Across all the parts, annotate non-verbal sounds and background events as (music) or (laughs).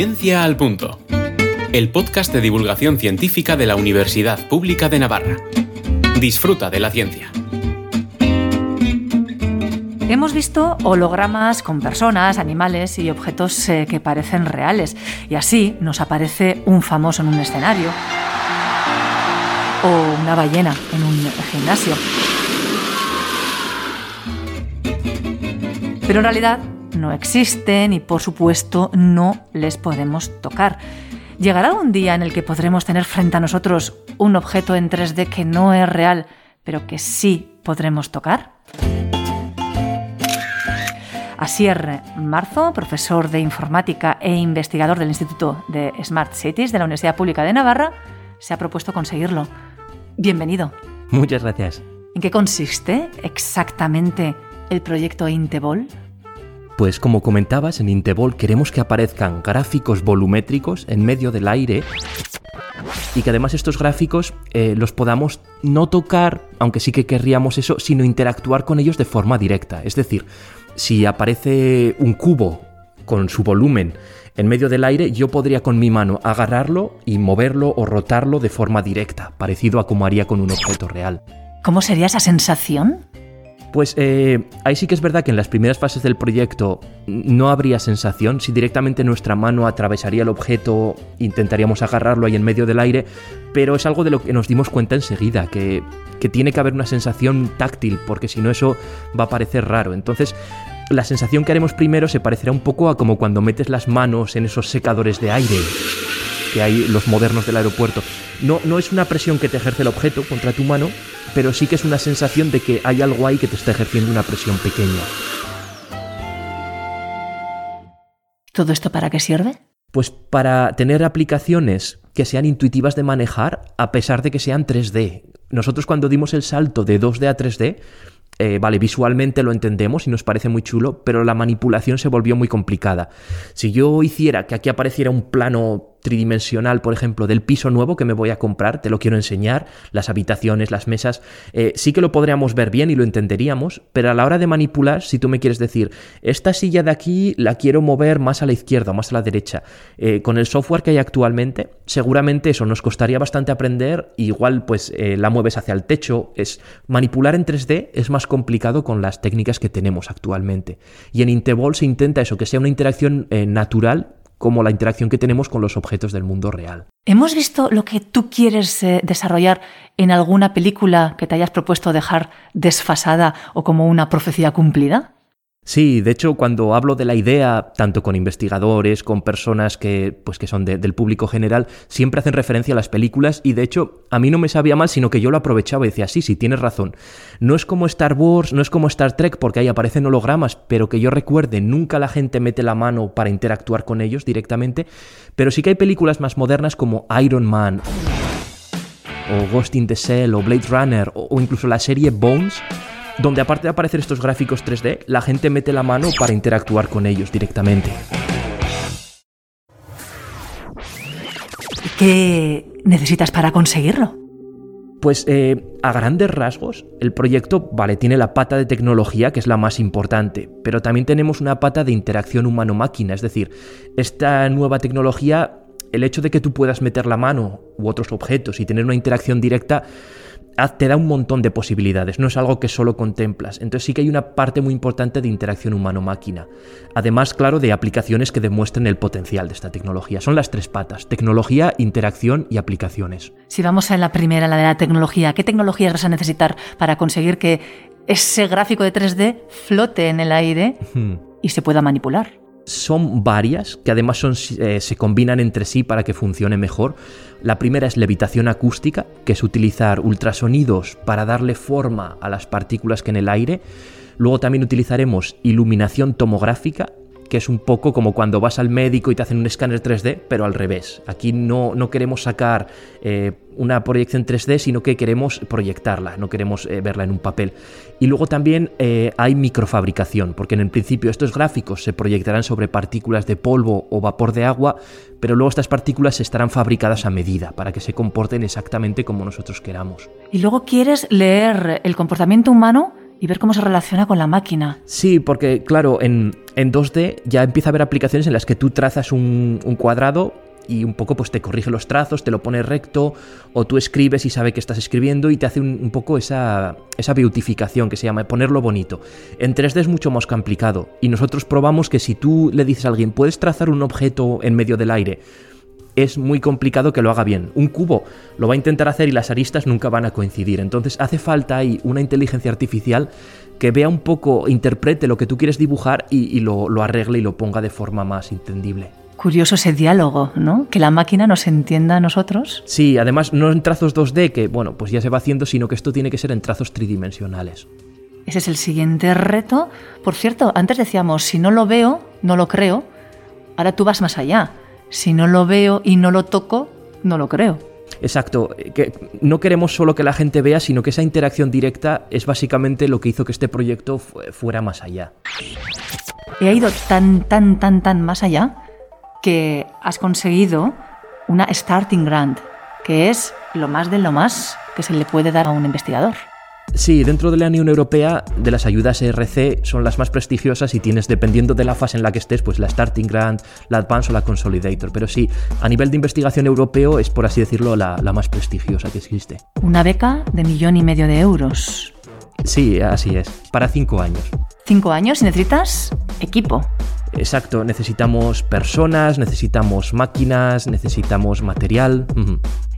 Ciencia al Punto, el podcast de divulgación científica de la Universidad Pública de Navarra. Disfruta de la ciencia. Hemos visto hologramas con personas, animales y objetos eh, que parecen reales, y así nos aparece un famoso en un escenario o una ballena en un gimnasio. Pero en realidad no existen y por supuesto no les podemos tocar. ¿Llegará un día en el que podremos tener frente a nosotros un objeto en 3D que no es real, pero que sí podremos tocar? Asier Marzo, profesor de informática e investigador del Instituto de Smart Cities de la Universidad Pública de Navarra, se ha propuesto conseguirlo. Bienvenido. Muchas gracias. ¿En qué consiste exactamente el proyecto Intebol? Pues como comentabas, en Intebol queremos que aparezcan gráficos volumétricos en medio del aire y que además estos gráficos eh, los podamos no tocar, aunque sí que querríamos eso, sino interactuar con ellos de forma directa. Es decir, si aparece un cubo con su volumen en medio del aire, yo podría con mi mano agarrarlo y moverlo o rotarlo de forma directa, parecido a como haría con un objeto real. ¿Cómo sería esa sensación? Pues eh, ahí sí que es verdad que en las primeras fases del proyecto no habría sensación. Si directamente nuestra mano atravesaría el objeto, intentaríamos agarrarlo ahí en medio del aire, pero es algo de lo que nos dimos cuenta enseguida, que, que tiene que haber una sensación táctil, porque si no eso va a parecer raro. Entonces, la sensación que haremos primero se parecerá un poco a como cuando metes las manos en esos secadores de aire que hay los modernos del aeropuerto. No, no es una presión que te ejerce el objeto contra tu mano, pero sí que es una sensación de que hay algo ahí que te está ejerciendo una presión pequeña. ¿Todo esto para qué sirve? Pues para tener aplicaciones que sean intuitivas de manejar a pesar de que sean 3D. Nosotros cuando dimos el salto de 2D a 3D, eh, vale, visualmente lo entendemos y nos parece muy chulo, pero la manipulación se volvió muy complicada. Si yo hiciera que aquí apareciera un plano tridimensional, por ejemplo, del piso nuevo que me voy a comprar, te lo quiero enseñar, las habitaciones, las mesas, eh, sí que lo podríamos ver bien y lo entenderíamos, pero a la hora de manipular, si tú me quieres decir, esta silla de aquí la quiero mover más a la izquierda o más a la derecha, eh, con el software que hay actualmente, seguramente eso nos costaría bastante aprender, igual pues eh, la mueves hacia el techo, es manipular en 3D es más complicado con las técnicas que tenemos actualmente. Y en Intervol se intenta eso, que sea una interacción natural como la interacción que tenemos con los objetos del mundo real. ¿Hemos visto lo que tú quieres eh, desarrollar en alguna película que te hayas propuesto dejar desfasada o como una profecía cumplida? Sí, de hecho, cuando hablo de la idea, tanto con investigadores, con personas que, pues, que son del público general, siempre hacen referencia a las películas y de hecho a mí no me sabía mal, sino que yo lo aprovechaba y decía, sí, sí, tienes razón. No es como Star Wars, no es como Star Trek, porque ahí aparecen hologramas, pero que yo recuerde, nunca la gente mete la mano para interactuar con ellos directamente, pero sí que hay películas más modernas como Iron Man o Ghost in the Shell o Blade Runner o incluso la serie Bones donde aparte de aparecer estos gráficos 3D, la gente mete la mano para interactuar con ellos directamente. ¿Qué necesitas para conseguirlo? Pues eh, a grandes rasgos, el proyecto, vale, tiene la pata de tecnología, que es la más importante, pero también tenemos una pata de interacción humano-máquina, es decir, esta nueva tecnología, el hecho de que tú puedas meter la mano u otros objetos y tener una interacción directa, te da un montón de posibilidades, no es algo que solo contemplas. Entonces sí que hay una parte muy importante de interacción humano-máquina. Además, claro, de aplicaciones que demuestren el potencial de esta tecnología. Son las tres patas, tecnología, interacción y aplicaciones. Si vamos a la primera, la de la tecnología, ¿qué tecnologías vas a necesitar para conseguir que ese gráfico de 3D flote en el aire y se pueda manipular? Son varias, que además son, eh, se combinan entre sí para que funcione mejor. La primera es levitación acústica, que es utilizar ultrasonidos para darle forma a las partículas que en el aire. Luego también utilizaremos iluminación tomográfica, que es un poco como cuando vas al médico y te hacen un escáner 3D, pero al revés. Aquí no, no queremos sacar eh, una proyección 3D, sino que queremos proyectarla, no queremos eh, verla en un papel. Y luego también eh, hay microfabricación, porque en el principio estos gráficos se proyectarán sobre partículas de polvo o vapor de agua, pero luego estas partículas estarán fabricadas a medida para que se comporten exactamente como nosotros queramos. Y luego quieres leer el comportamiento humano y ver cómo se relaciona con la máquina. Sí, porque claro, en, en 2D ya empieza a haber aplicaciones en las que tú trazas un, cuadrado y un poco pues te corrige los trazos, te lo pone recto, o tú escribes y sabe que estás escribiendo y te hace un, un poco esa, esa beautificación que se llama ponerlo bonito. En 3D es mucho más complicado y nosotros probamos que si tú le dices a alguien, puedes trazar un objeto en medio del aire, es muy complicado que lo haga bien. Un cubo lo va a intentar hacer y las aristas nunca van a coincidir. Entonces hace falta ahí una inteligencia artificial que vea un poco, interprete lo que tú quieres dibujar y, y lo, lo arregle y lo ponga de forma más entendible. Curioso ese diálogo, ¿no? Que la máquina nos entienda a nosotros. Sí, además no en trazos 2D, que bueno, pues ya se va haciendo, sino que esto tiene que ser en trazos tridimensionales. Ese es el siguiente reto. Por cierto, antes decíamos, si no lo veo, no lo creo. Ahora tú vas más allá. Si no lo veo y no lo toco, no lo creo. Exacto, que no queremos solo que la gente vea, sino que esa interacción directa es básicamente lo que hizo que este proyecto fu- fuera más allá. He ido tan, tan, tan, tan más allá que has conseguido una starting grant, que es lo más de lo más que se le puede dar a un investigador. Sí, dentro de la Unión Europea, de las ayudas ERC son las más prestigiosas y tienes, dependiendo de la fase en la que estés, pues la Starting Grant, la Advance o la Consolidator. Pero sí, a nivel de investigación europeo es, por así decirlo, la, la más prestigiosa que existe. Una beca de millón y medio de euros. Sí, así es. Para cinco años. Cinco años y necesitas equipo. Exacto, necesitamos personas, necesitamos máquinas, necesitamos material.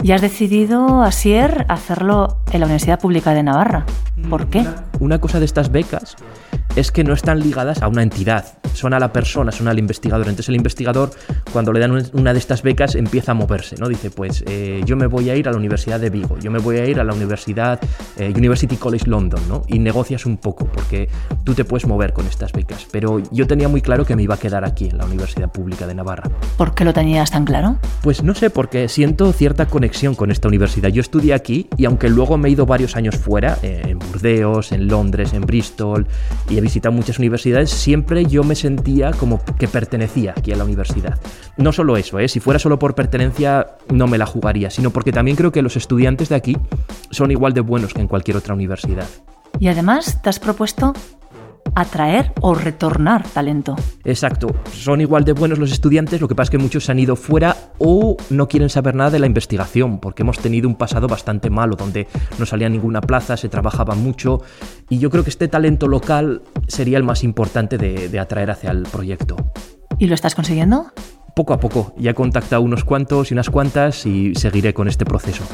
Y has decidido, Asier, hacerlo en la Universidad Pública de Navarra. ¿Por qué? Una cosa de estas becas es que no están ligadas a una entidad, son a la persona, son al investigador. Entonces el investigador, cuando le dan un- una de estas becas, empieza a moverse, ¿no? Dice, pues eh, yo me voy a ir a la Universidad de Vigo, yo me voy a ir a la Universidad eh, University College London, ¿no? Y negocias un poco, porque tú te puedes mover con estas becas. Pero yo tenía muy claro que me iba a quedar aquí, en la Universidad Pública de Navarra. ¿Por qué lo tenías tan claro? Pues no sé, porque siento cierta conexión con esta universidad. Yo estudié aquí y aunque luego me he ido varios años fuera, eh, en Burdeos, en Londres, en Bristol, y he visitado muchas universidades, siempre yo me sentía como que pertenecía aquí a la universidad. No solo eso, ¿eh? si fuera solo por pertenencia no me la jugaría, sino porque también creo que los estudiantes de aquí son igual de buenos que en cualquier otra universidad. Y además te has propuesto atraer o retornar talento. Exacto, son igual de buenos los estudiantes, lo que pasa es que muchos se han ido fuera o no quieren saber nada de la investigación, porque hemos tenido un pasado bastante malo, donde no salía ninguna plaza, se trabajaba mucho, y yo creo que este talento local sería el más importante de, de atraer hacia el proyecto. ¿Y lo estás consiguiendo? Poco a poco, ya he contactado unos cuantos y unas cuantas y seguiré con este proceso.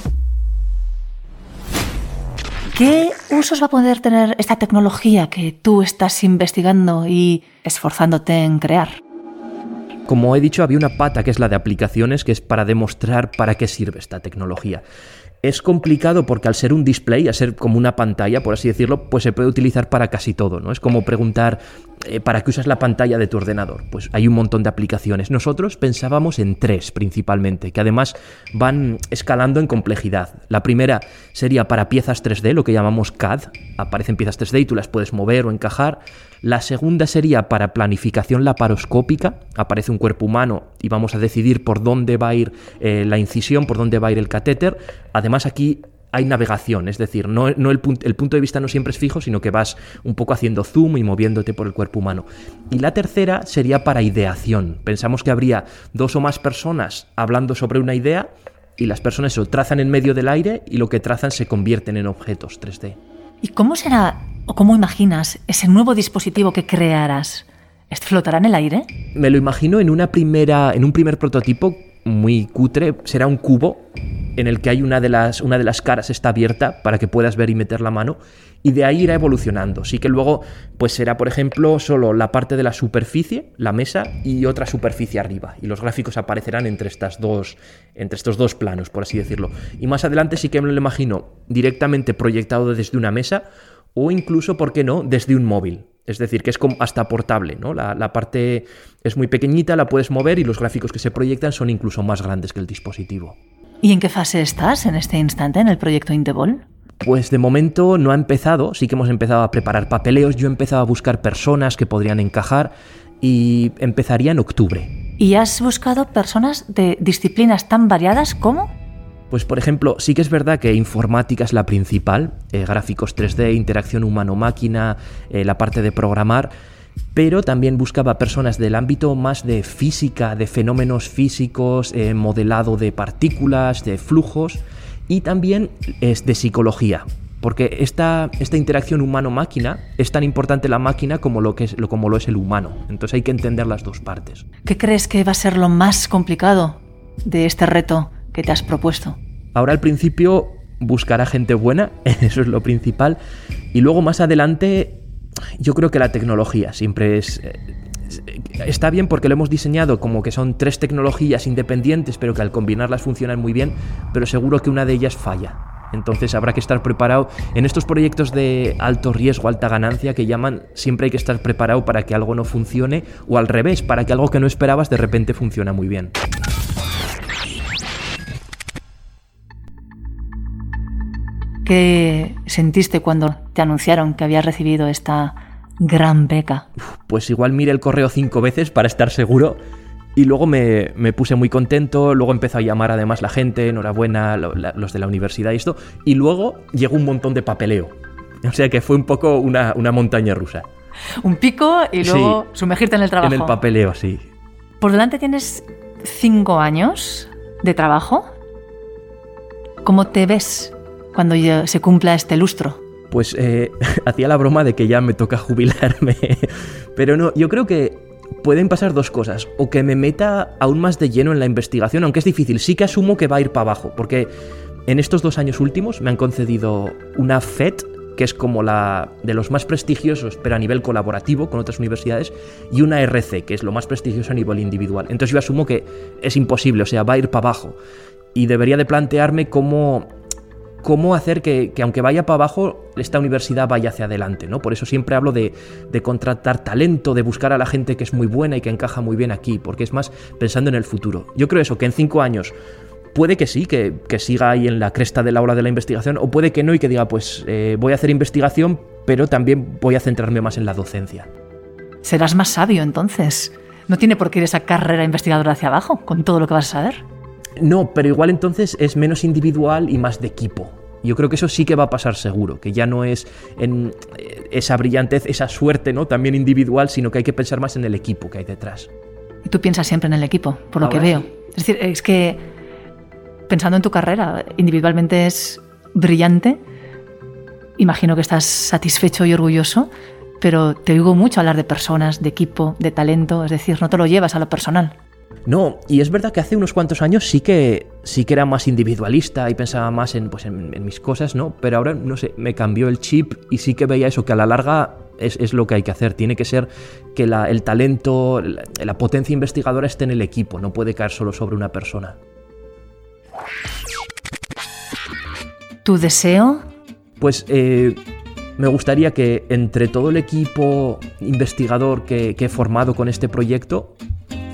¿Qué usos va a poder tener esta tecnología que tú estás investigando y esforzándote en crear? Como he dicho, había una pata que es la de aplicaciones, que es para demostrar para qué sirve esta tecnología. Es complicado porque al ser un display, al ser como una pantalla, por así decirlo, pues se puede utilizar para casi todo, ¿no? Es como preguntar, eh, ¿para qué usas la pantalla de tu ordenador? Pues hay un montón de aplicaciones. Nosotros pensábamos en tres principalmente, que además van escalando en complejidad. La primera sería para piezas 3D, lo que llamamos CAD. Aparecen piezas 3D y tú las puedes mover o encajar. La segunda sería para planificación laparoscópica. Aparece un cuerpo humano y vamos a decidir por dónde va a ir eh, la incisión, por dónde va a ir el catéter. Además aquí hay navegación, es decir, no, no el, punt- el punto de vista no siempre es fijo, sino que vas un poco haciendo zoom y moviéndote por el cuerpo humano. Y la tercera sería para ideación. Pensamos que habría dos o más personas hablando sobre una idea y las personas eso, trazan en medio del aire y lo que trazan se convierten en objetos 3D. ¿Y cómo será o cómo imaginas ese nuevo dispositivo que crearás? ¿Este flotará en el aire? Me lo imagino en una primera, en un primer prototipo muy cutre, será un cubo en el que hay una de las, una de las caras está abierta para que puedas ver y meter la mano y de ahí irá evolucionando. Sí que luego pues será, por ejemplo, solo la parte de la superficie, la mesa y otra superficie arriba y los gráficos aparecerán entre estas dos entre estos dos planos, por así decirlo. Y más adelante sí que me lo imagino directamente proyectado desde una mesa o incluso, ¿por qué no?, desde un móvil. Es decir, que es hasta portable, ¿no? La, la parte es muy pequeñita, la puedes mover y los gráficos que se proyectan son incluso más grandes que el dispositivo. ¿Y en qué fase estás en este instante en el proyecto Intebol? Pues de momento no ha empezado, sí que hemos empezado a preparar papeleos, yo he empezado a buscar personas que podrían encajar y empezaría en octubre. ¿Y has buscado personas de disciplinas tan variadas como? Pues por ejemplo, sí que es verdad que informática es la principal, eh, gráficos 3D, interacción humano-máquina, eh, la parte de programar, pero también buscaba personas del ámbito más de física, de fenómenos físicos, eh, modelado de partículas, de flujos, y también es de psicología. Porque esta, esta interacción humano-máquina es tan importante la máquina como lo, que es, como lo es el humano. Entonces hay que entender las dos partes. ¿Qué crees que va a ser lo más complicado de este reto que te has propuesto? Ahora al principio buscar a gente buena, (laughs) eso es lo principal. Y luego más adelante yo creo que la tecnología siempre es... Eh, está bien porque lo hemos diseñado como que son tres tecnologías independientes, pero que al combinarlas funcionan muy bien, pero seguro que una de ellas falla. Entonces habrá que estar preparado. En estos proyectos de alto riesgo, alta ganancia que llaman, siempre hay que estar preparado para que algo no funcione o al revés, para que algo que no esperabas de repente funcione muy bien. ¿Qué sentiste cuando te anunciaron que habías recibido esta gran beca? Pues igual miré el correo cinco veces para estar seguro y luego me, puse muy contento, luego empezó a llamar además la gente, enhorabuena, los de la universidad y esto, y luego llegó un montón de papeleo. O sea que fue un poco una, montaña rusa. Un pico y luego sumergirte en el trabajo. En el papeleo, sí. Por delante tienes cinco años de trabajo. ¿Cómo te ves cuando se cumpla este lustro? Pues eh, (laughs) hacía la broma de que ya me toca jubilarme. (laughs) Pero no, yo creo que pueden pasar dos cosas. O que me meta aún más de lleno en la investigación, aunque es difícil. Sí que asumo que va a ir para abajo, porque en estos dos años últimos me han concedido una FED, que es como la de los más prestigiosos, pero a nivel colaborativo con otras universidades, y una RC, que es lo más prestigioso a nivel individual. Entonces yo asumo que es imposible, o sea, va a ir para abajo. Y debería de plantearme cómo cómo hacer que, aunque vaya para abajo, esta universidad vaya hacia adelante, ¿no? Por eso siempre hablo de, contratar talento, de buscar a la gente que es muy buena y que encaja muy bien aquí, porque es más pensando en el futuro. Yo creo eso, que en cinco años puede que sí, que, siga ahí en la cresta de la ola de la investigación, o puede que no y que diga, pues eh, voy a hacer investigación, pero también voy a centrarme más en la docencia. Serás más sabio entonces. No tiene por qué ir esa carrera investigadora hacia abajo, con todo lo que vas a saber. No, pero igual entonces es menos individual y más de equipo. Yo creo que eso sí que va a pasar seguro, que ya no es en eh, esa brillantez, esa suerte, ¿no? También individual, sino que hay que pensar más en el equipo que hay detrás. Y tú piensas siempre en el equipo, por lo que veo. Es decir, es que pensando en tu carrera, individualmente es brillante. Imagino que estás satisfecho y orgulloso, pero te oigo mucho hablar de personas, de equipo, de talento, es decir, no te lo llevas a lo personal. No, y es verdad que hace unos cuantos años sí que sí que era más individualista y pensaba más en, pues, en, mis cosas, ¿no? Pero ahora, no sé, me cambió el chip y sí que veía eso, que a la larga es, lo que hay que hacer. Tiene que ser que el talento, la, potencia investigadora esté en el equipo, no puede caer solo sobre una persona. ¿Tu deseo? Pues eh, me gustaría que entre todo el equipo investigador que, que he formado con este proyecto,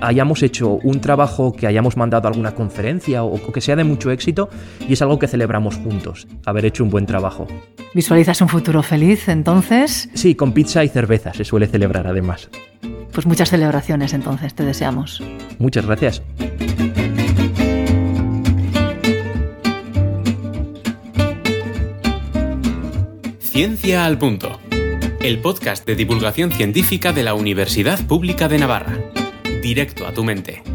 hayamos hecho un trabajo que hayamos mandado a alguna conferencia o, que sea de mucho éxito y es algo que celebramos juntos, haber hecho un buen trabajo. ¿Visualizas un futuro feliz entonces? Sí, con pizza y cerveza se suele celebrar además. Pues muchas celebraciones entonces, te deseamos. Muchas gracias. Ciencia al Punto, el podcast de divulgación científica de la Universidad Pública de Navarra directo a tu mente.